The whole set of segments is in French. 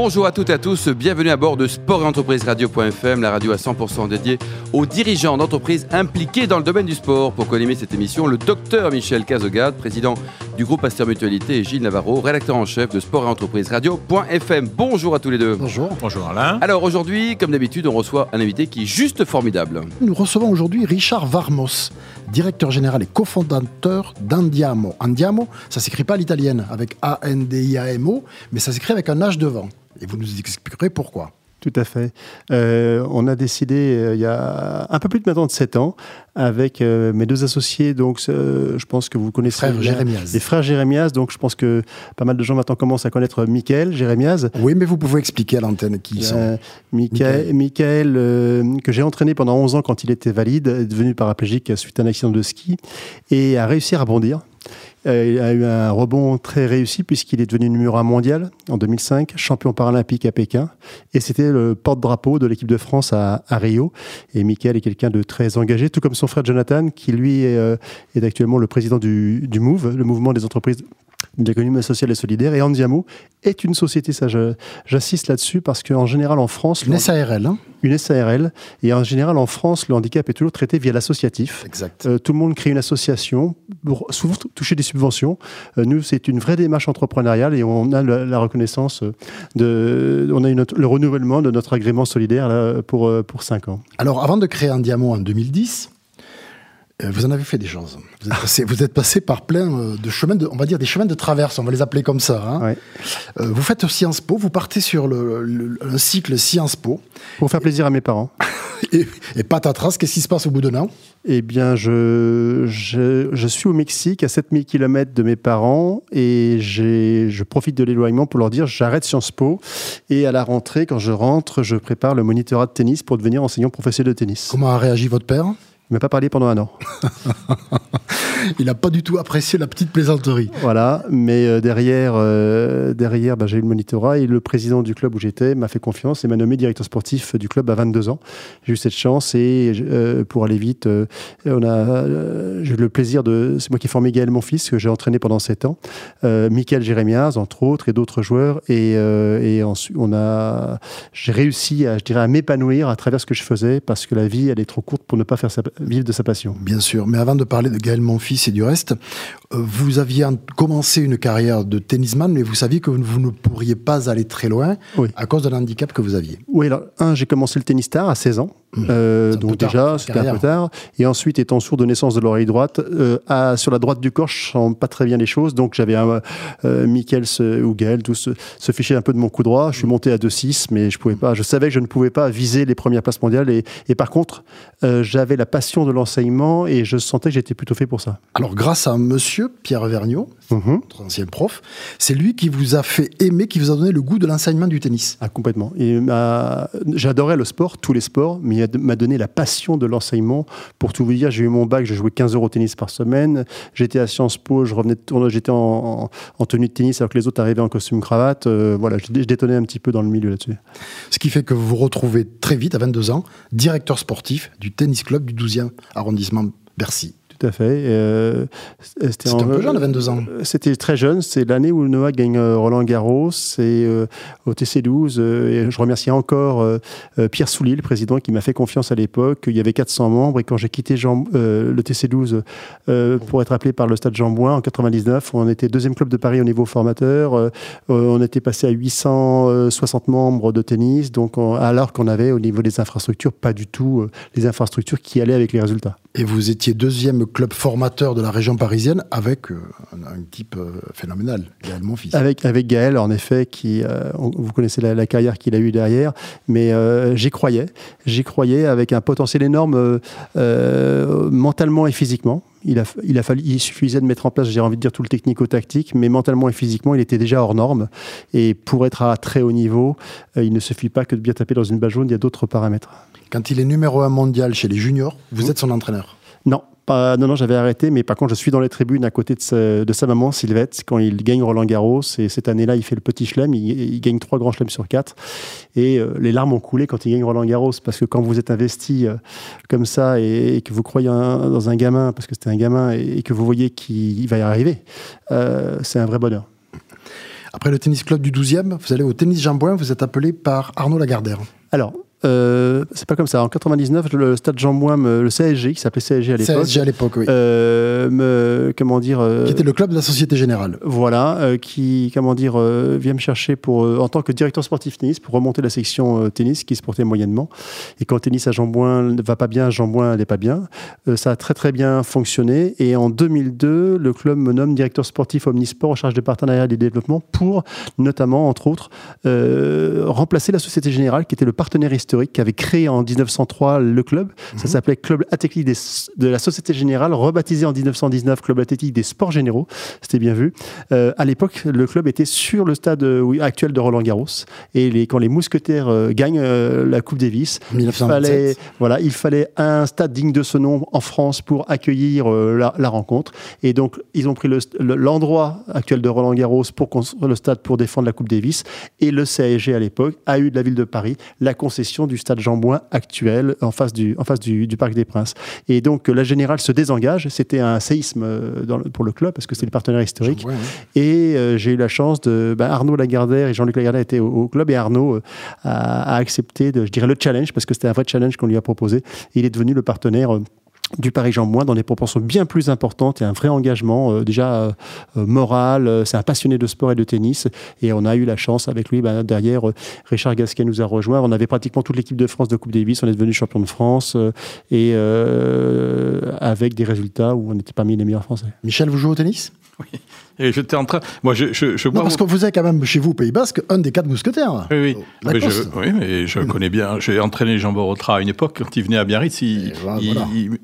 Bonjour à toutes et à tous, bienvenue à bord de Sport et Entreprise Radio.fm, la radio à 100% dédiée aux dirigeants d'entreprises impliqués dans le domaine du sport. Pour co cette émission, le docteur Michel Cazogade, président du groupe Pasteur Mutualité, et Gilles Navarro, rédacteur en chef de Sport et Entreprise Radio.fm. Bonjour à tous les deux. Bonjour. Bonjour Alain. Alors aujourd'hui, comme d'habitude, on reçoit un invité qui est juste formidable. Nous recevons aujourd'hui Richard Varmos, directeur général et cofondateur d'Andiamo. Andiamo, ça s'écrit pas à l'italienne avec A-N-D-I-A-M-O, mais ça s'écrit avec un H devant. Et vous nous expliquerez pourquoi. Tout à fait. Euh, on a décidé euh, il y a un peu plus de maintenant de 7 ans avec euh, mes deux associés. Donc, je pense que vous connaissez frères Jérémias. les frères Jérémias. Donc, je pense que pas mal de gens maintenant commencent à connaître Michael Jérémias. Oui, mais vous pouvez expliquer à l'antenne qui ils sont. Michael, Michael que j'ai entraîné pendant 11 ans quand il était valide, est devenu paraplégique suite à un accident de ski et a réussi à rebondir. Il a eu un rebond très réussi puisqu'il est devenu numéro 1 mondial en 2005, champion paralympique à Pékin. Et c'était le porte-drapeau de l'équipe de France à, Rio. Et Michael est quelqu'un de très engagé, tout comme son frère Jonathan, qui lui est, euh, actuellement le président du, du MOVE, le mouvement des entreprises d'économie sociale et solidaire. Et Andiamo est une société, ça j'insiste là-dessus, parce qu'en général en France... Une SARL. Hein une SARL. Et en général en France, le handicap est toujours traité via l'associatif. Exact. Euh, tout le monde crée une association, pour souvent toucher des subventions. Euh, nous, c'est une vraie démarche entrepreneuriale et on a la, reconnaissance de... On a le renouvellement de notre agrément solidaire là, pour, euh, pour 5 ans. Alors, avant de créer Andiamo en 2010, euh, vous en avez fait des choses. Vous êtes passé, par plein euh, de chemins, de, on va dire des chemins de traverse, on va les appeler comme ça. Hein. Euh, vous faites Sciences Po, vous partez sur le, cycle Sciences Po. Pour faire plaisir à mes parents. et, et patatras, qu'est-ce qui se passe au bout d'un an? Eh bien, je, je, je, suis au Mexique, à 7000 km de mes parents, et je profite de l'éloignement pour leur dire j'arrête Sciences Po. Et à la rentrée, quand je rentre, je prépare le monitorat de tennis pour devenir enseignant professionnel de tennis. Comment a réagi votre père? Il m'a pas parlé pendant un an. il n'a pas du tout apprécié la petite plaisanterie. Voilà, mais euh, derrière, euh, derrière bah, j'ai eu le monitorat et le président du club où j'étais m'a fait confiance et m'a nommé directeur sportif du club à 22 ans. J'ai eu cette chance et euh, pour aller vite, on a, j'ai eu le plaisir de. C'est moi qui ai formé Gaël, mon fils, que j'ai entraîné pendant 7 ans. Michael Jérémias, entre autres, et d'autres joueurs. Et, et ensuite, on a, j'ai réussi à, je dirais, à m'épanouir à travers ce que je faisais parce que la vie, elle est trop courte pour ne pas faire ça vivre de sa passion. Bien sûr, mais avant de parler de Gaël Monfils et du reste, euh, vous aviez commencé une carrière de tennisman, mais vous saviez que vous ne pourriez pas aller très loin à cause de l'handicap que vous aviez. Oui, alors, un, j'ai commencé le tennis tard à 16 ans. Euh, donc déjà, c'était un peu tard. Et ensuite, étant sourd de naissance de l'oreille droite, euh, à, sur la droite du corps, je sens pas très bien les choses. Donc j'avais un euh, Michael ou Gaël, tous se, se fichaient un peu de mon coup droit. Je suis monté à 2-6, mais je pouvais pas. Je savais que je ne pouvais pas viser les premières places mondiales. Et, et par contre, euh, j'avais la passion de l'enseignement et je sentais que j'étais plutôt fait pour ça. Alors grâce à monsieur, Pierre Vergniaud, mmh. ancien prof, c'est lui qui vous a fait aimer, qui vous a donné le goût de l'enseignement du tennis. Ah, complètement. J'adorais le sport, tous les sports, mais il m'a donné la passion de l'enseignement. Pour tout vous dire, j'ai eu mon bac, j'ai joué 15 euros au tennis par semaine. J'étais à Sciences Po, je revenais j'étais en, tenue de tennis alors que les autres arrivaient en costume cravate. Euh, voilà, je, je, détonnais un petit peu dans le milieu là-dessus. Ce qui fait que vous vous retrouvez très vite, à 22 ans, directeur sportif du tennis club du 12e arrondissement Bercy tout à fait. Euh, c'était un peu jeune à 22 ans. Euh, c'était très jeune. C'est l'année où Noah gagne euh, Roland Garros. C'est au TC12. et je remercie encore Pierre Soulier, le président, qui m'a fait confiance à l'époque. Il y avait 400 membres. Et quand j'ai quitté Jean, le TC12 pour être appelé par le stade Jean Bouin en 99, on était deuxième club de Paris au niveau formateur. on était passé à 860 membres de tennis. Donc, alors qu'on avait au niveau des infrastructures, pas du tout les infrastructures qui allaient avec les résultats. Et vous étiez deuxième club formateur de la région parisienne avec euh, un, type euh, phénoménal, Gaël Monfils. Avec, avec Gaël, en effet, qui, euh, vous connaissez la, carrière qu'il a eue derrière, mais j'y croyais. J'y croyais avec un potentiel énorme mentalement et physiquement. Il, a, il, a fallu, il suffisait de mettre en place, j'ai envie de dire, tout le technico-tactique, mais mentalement et physiquement, il était déjà hors norme. Et pour être à très haut niveau, il ne suffit pas que de bien taper dans une balle jaune, il y a d'autres paramètres. Quand il est numéro un mondial chez les juniors, vous êtes son entraîneur? Non, non, non, j'avais arrêté, mais par contre, je suis dans les tribunes à côté de sa, maman, Sylvette, quand il gagne Roland Garros. Et cette année-là, il fait le petit chelem, il, gagne trois grands chelems sur quatre. Et euh, les larmes ont coulé quand il gagne Roland Garros, parce que quand vous êtes investi euh, comme ça et, que vous croyez dans un gamin, parce que c'était un gamin, et, que vous voyez qu'il va y arriver, euh, c'est un vrai bonheur. Après le tennis club du 12e, vous allez au tennis Jean vous êtes appelé par Arnaud Lagardère. Alors, euh, c'est pas comme ça. En 99, le stade Jean Bouin, le CSG, qui s'appelait CSG à l'époque. CSG à l'époque, oui. Euh, comment dire euh, Qui était le club de la Société Générale. Voilà, qui, comment dire, vient me chercher pour, en tant que directeur sportif tennis pour remonter la section tennis qui se portait moyennement. Et quand tennis à Jean ne va pas bien, Jean Bouin n'est pas bien. ça a très très bien fonctionné. Et en 2002, le club me nomme directeur sportif Omnisport en charge des partenariats et des développements pour, notamment, entre autres, remplacer la Société Générale qui était le partenaire historique qui avait créé en 1903 le club. Ça mhm. s'appelait Club Athlétique de la Société Générale, rebaptisé en 1919 Club Athlétique des Sports Généraux. C'était bien vu. Euh, à l'époque, le club était sur le stade euh, actuel de Roland Garros. Et les, quand les Mousquetaires euh, gagnent la Coupe Davis, il fallait, voilà, il fallait un stade digne de ce nom en France pour accueillir la, rencontre. Et donc, ils ont pris l'endroit actuel de Roland Garros pour construire le stade pour défendre la Coupe Davis. Et le CSG à l'époque a eu de la ville de Paris la concession du stade Jean Bouin actuel en face du, en face du, Parc des Princes. Et donc la Générale se désengage. C'était un séisme euh, pour le club parce que c'est le partenaire historique. Et euh, j'ai eu la chance de. Ben, Arnaud Lagardère et Jean-Luc Lagardère étaient au, club et Arnaud euh, a, accepté, de, je dirais, le challenge parce que c'était un vrai challenge qu'on lui a proposé. Et il est devenu le partenaire du Paris Jean Moins dans des proportions bien plus importantes et un vrai engagement euh, déjà euh, euh, moral. C'est un passionné de sport et de tennis et on a eu la chance avec lui. Ben, derrière, Richard Gasquet nous a rejoint. On avait pratiquement toute l'équipe de France de Coupe Davis. On est devenu champion de France et avec des résultats où on était parmi les meilleurs Français. Michel, vous jouez au tennis? Oui. Et j'étais en train. Moi, je, je, je non, parce vous êtes quand même chez vous au Pays Basque un des quatre mousquetaires. Oui, oui. Oh, mais je, oui, mais je connais bien. J'ai entraîné Jean Borotra à une époque quand il venait à Biarritz.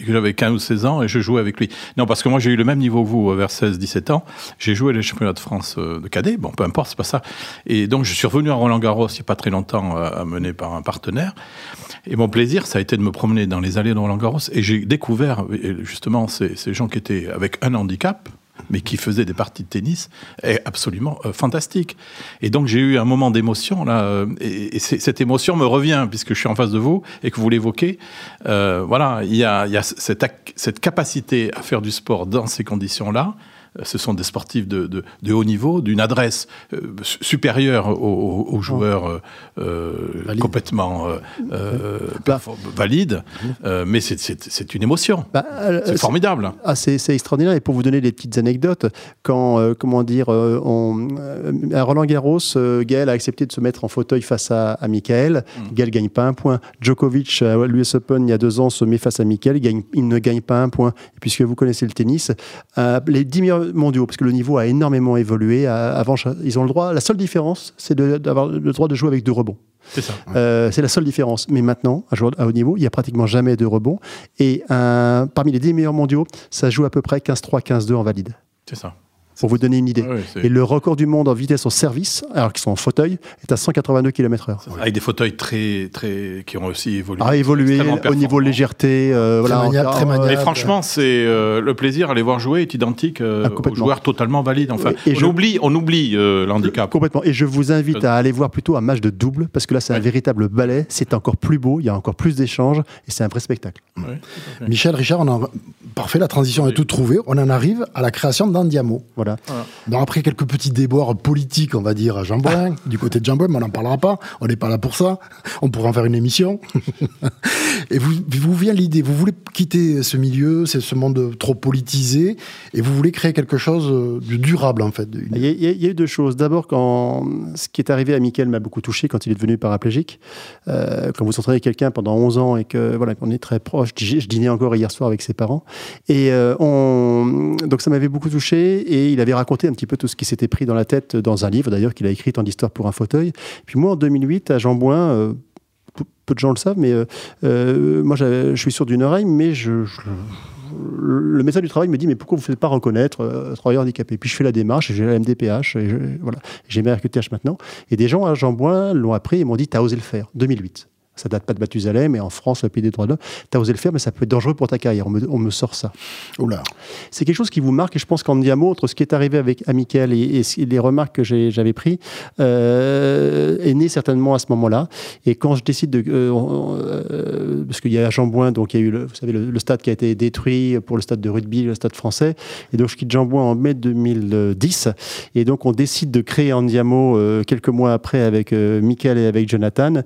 J'avais 15 ou 16 ans et je jouais avec lui. Non, parce que moi, j'ai eu le même niveau que vous vers 16-17 ans. J'ai joué les championnats de France euh, de cadet. Bon, peu importe, c'est pas ça. Et donc, je suis revenu à Roland Garros il n'y a pas très longtemps, euh, amené par un partenaire. Et mon plaisir, ça a été de me promener dans les allées de Roland Garros. Et j'ai découvert justement ces, ces gens qui étaient avec un handicap mais qui faisait des parties de tennis est absolument euh, fantastique. Et donc j'ai eu un moment d'émotion là, euh, et, cette émotion me revient puisque je suis en face de vous et que vous l'évoquez. Euh, voilà, il y a, cette, cette, capacité à faire du sport dans ces conditions-là ce sont des sportifs de, haut niveau, d'une adresse euh, supérieure aux, joueurs euh, euh, complètement bah, valides. mais c'est une émotion. Bah, c'est formidable. Ah, c'est extraordinaire. Et pour vous donner des petites anecdotes, quand, comment dire, on, à Roland Garros, Gaël a accepté de se mettre en fauteuil face à, à Michael. Mm. Gaël gagne pas un point. Djokovic, à l'US Open, il y a deux ans, se met face à Michael. Il, gagne, il ne gagne pas un point. Et puisque vous connaissez le tennis, les 10 meilleurs mondiaux, parce que le niveau a énormément évolué. Avant, ils ont le droit. La seule différence, c'est d'avoir le droit de jouer avec deux rebonds. C'est ça. Euh, c'est la seule différence. Mais maintenant, à, haut niveau, il n'y a pratiquement jamais de rebond. Et parmi les 10 meilleurs mondiaux, ça joue à peu près 15-3, 15-2 en valide. C'est ça pour vous donner une idée. et le record du monde en vitesse au service, alors qu'ils sont en fauteuil, est à 182 km/h. Avec des fauteuils très, très, qui ont aussi évolué. A évolué au niveau légèreté. Euh, voilà, très maniable, Et franchement, c'est euh, le plaisir à les voir jouer est identique euh, ah, aux joueurs totalement valides. Enfin, et, on, oublie, on oublie l'handicap. Complètement. Et je vous invite à aller voir plutôt un match de double, parce que là, c'est un véritable ballet. C'est encore plus beau, il y a encore plus d'échanges, et c'est un vrai spectacle. Michel, Richard, on a parfait, la transition est toute trouvée. On en arrive à la création d'Andiamo. Voilà. Après quelques petits déboires politiques, on va dire, à Jean du côté de Jean mais on n'en parlera pas. On n'est pas là pour ça. On pourra en faire une émission. et vous, vous vient l'idée, vous voulez quitter ce milieu, c'est ce monde trop politisé, et vous voulez créer quelque chose de durable, en fait. Il y, a, eu deux choses. D'abord, quand ce qui est arrivé à Mickaël m'a beaucoup touché quand il est devenu paraplégique. Euh, quand vous entraînez quelqu'un pendant 11 ans et que voilà, qu'on est très proche, je, je dînais encore hier soir avec ses parents, et euh, on... donc ça m'avait beaucoup touché, et il avait raconté un petit peu tout ce qui s'était pris dans la tête dans un livre d'ailleurs qu'il a écrit, Tant d'histoire pour un fauteuil. Puis moi, en 2008, à Jean Bouin, euh, peu de gens le savent, mais euh, moi, je suis sûr d'une oreille, mais le médecin du travail me dit mais pourquoi vous ne faites pas reconnaître euh, travailleur handicapé Puis je fais la démarche, j'ai la MDPH, voilà, j'ai mes RQTH maintenant. Et des gens à Jean Bouin l'ont appris et m'ont dit t'as osé le faire, 2008. Ça date pas de Mathusalem, mais en France, le pays des droits de l'homme, tu as osé le faire, mais ça peut être dangereux pour ta carrière. On me, sort ça. Oula. C'est quelque chose qui vous marque, et je pense qu'en diamant, entre ce qui est arrivé avec Amical et, les remarques que j'avais prises, euh, est né certainement à ce moment-là. Et quand je décide de. Euh, euh, parce qu'il y a Jean donc il y a eu, le, vous savez, le, stade qui a été détruit pour le stade de rugby, le stade français. Et donc je quitte Jean en mai 2010. Et donc on décide de créer Andiamo quelques mois après avec Michael et avec Jonathan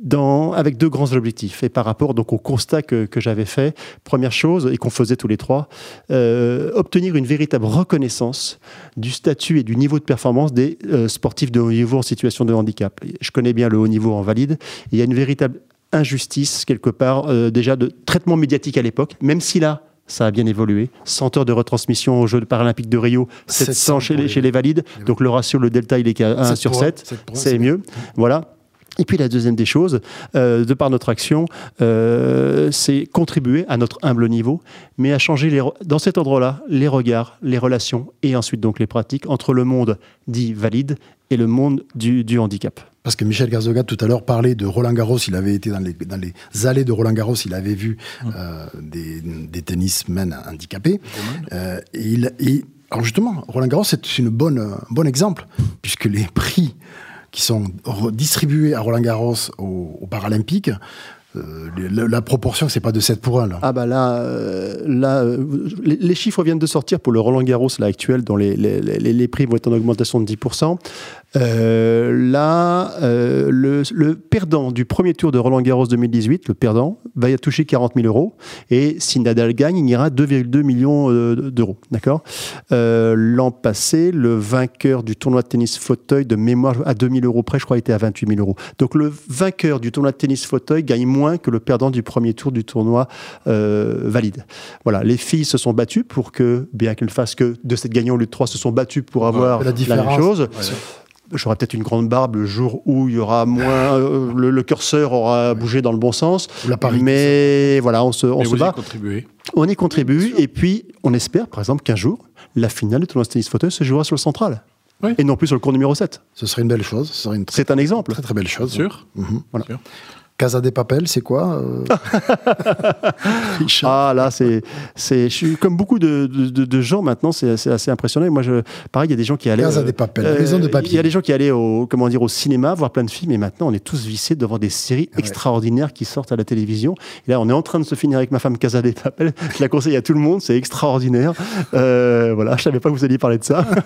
dans, avec deux grands objectifs. Et par rapport donc au constat que, que j'avais fait, première chose, et qu'on faisait tous les trois, euh, obtenir une véritable reconnaissance du statut et du niveau de performance des euh, sportifs de haut niveau en situation de handicap. Je connais bien le haut niveau en valide. il y a une véritable injustice, quelque part, euh, déjà de traitement médiatique à l'époque, même si là, ça a bien évolué. 100 heures de retransmission aux Jeux paralympiques de Rio, 700, chez, les, chez les valides. Donc le ratio, le delta, il est qu'à 1 sur 7. C'est mieux. Voilà. Et puis la deuxième des choses, euh, de par notre action, euh, c'est contribuer à notre humble niveau, mais à changer les, dans cet endroit-là les regards, les relations et ensuite donc les pratiques entre le monde dit valide et le monde du, du handicap. Parce que Michel Garzogat tout à l'heure parlait de Roland Garros, il avait été dans les, dans les allées de Roland Garros, il avait vu euh, des, des tennismen handicapés. et il, et, alors justement, Roland Garros, c'est une bonne, un bon exemple, puisque les prix qui sont distribués à Roland Garros aux, Paralympiques, euh, la, proportion, c'est pas de 7 pour 1. Là. Ah bah là, euh, là euh, les, chiffres viennent de sortir pour le Roland Garros là, actuel, dont les, les, les, prix vont être en augmentation de 10%. Euh, là, euh, le, perdant du premier tour de Roland Garros 2018, le perdant, va y toucher 40 000 euros. Et si Nadal gagne, il ira 2,2 millions euh, d'euros. D'accord? L'an passé, le vainqueur du tournoi de tennis fauteuil de mémoire à 2 000 euros près, je crois, était à 28 000 euros. Donc le vainqueur du tournoi de tennis fauteuil gagne moins que le perdant du premier tour du tournoi valide. Voilà, les filles se sont battues pour que, bien qu'elles fassent que de cette gagnant au lieu de 3, se sont battues pour avoir la, même chose j'aurai peut-être une grande barbe le jour où il y aura moins, euh, le, curseur aura bougé dans le bon sens. mais voilà, on se, on se bat. On y contribue et puis on espère, par exemple, qu'un jour, la finale de tournoi tennis fauteuil se jouera sur le central. Et non plus sur le cours numéro 7. Ce serait une belle chose. C'est un exemple. Très très belle chose. Sûr. Mhm. Voilà. Casa des Papel, c'est quoi euh Ah là, c'est, c'est, je suis comme beaucoup de, de, gens maintenant, c'est assez, assez, impressionnant. Moi, je, pareil, il y a des gens qui allaient. Casa des Papel, euh, maison de papier. Il y a des gens qui allaient au, comment dire, au cinéma voir plein de films, et maintenant, on est tous vissés devant des séries extraordinaires qui sortent à la télévision. Et là, on est en train de se finir avec ma femme Casa des Papel. Je la conseille à tout le monde, c'est extraordinaire. Euh, voilà, je savais pas que vous alliez parler de ça.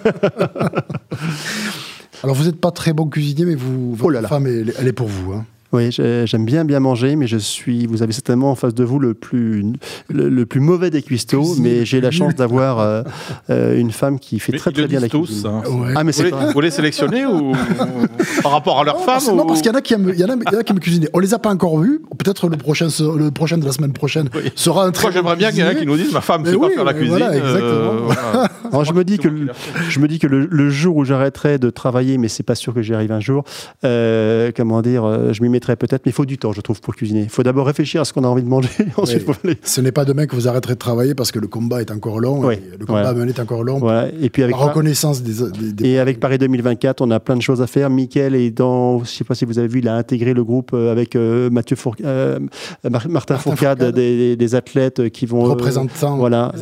Alors, vous n'êtes pas très bon cuisinier, mais vous, votre oh femme, elle, elle est pour vous. Hein. Oui, j'aime bien bien manger, mais je suis. Vous avez certainement en face de vous le plus le, plus mauvais des cuistots, mais j'ai la chance d'avoir euh, euh, une femme qui fait très très bien la cuisine. Tous, hein. Ah, mais vous, les sélectionner ou par rapport à leur femme Non, parce qu'il y en a qui aiment, il y en a, qui aiment cuisiner. On les a pas encore vus. Peut-être le prochain le prochain de la semaine prochaine sera un très. Moi, j'aimerais bien qu'il y en ait qui nous disent ma femme ne sait pas faire la cuisine. Voilà, exactement. Euh, Alors, je me dis que je me dis que le, jour où j'arrêterai de travailler, mais c'est pas sûr que j'y arrive un jour. comment dire, je m'y mettrai peut-être, mais il faut du temps, je trouve, pour cuisiner. Il faut d'abord réfléchir à ce qu'on a envie de manger. ensuite, Ce n'est pas demain que vous arrêterez de travailler parce que le combat est encore long. Et le combat à mener est encore long. Et puis avec la reconnaissance des, Et avec Paris 2024, on a plein de choses à faire. Mickaël est dans, je ne sais pas si vous avez vu, il a intégré le groupe euh, avec euh, Mathieu euh, Martin, Fourcade, des, athlètes qui vont. Représentant voilà.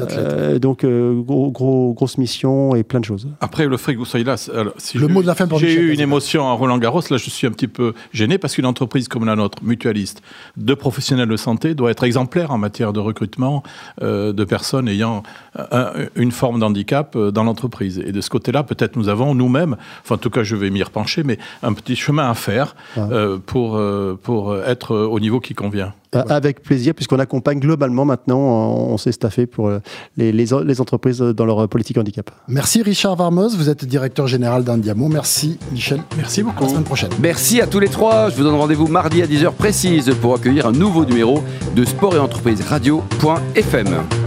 donc, gros, gros, grosse mission et plein de choses. Après, le fait que vous soyez là, si le mot de la fin J'ai eu une émotion à Roland Garros, là je suis un petit peu gêné parce qu'une entreprise comme la nôtre, mutualiste, de professionnels de santé, doit être exemplaire en matière de recrutement euh, de personnes ayant une forme d'handicap euh, dans l'entreprise. Et de ce côté-là, peut-être nous avons nous-mêmes, enfin en tout cas je vais m'y repencher, mais un petit chemin à faire euh, pour, pour être au niveau qui convient. Avec plaisir, puisqu'on accompagne globalement maintenant, on s'est staffé pour les, les, entreprises dans leur politique handicap. Merci Richard Varmos, vous êtes directeur général d'Indiamo. Merci Michel. Merci beaucoup. À la semaine prochaine. Merci à tous les trois. Je vous donne rendez-vous mardi à 10h précise pour accueillir un nouveau numéro de Sport et Entreprise Radio.fm.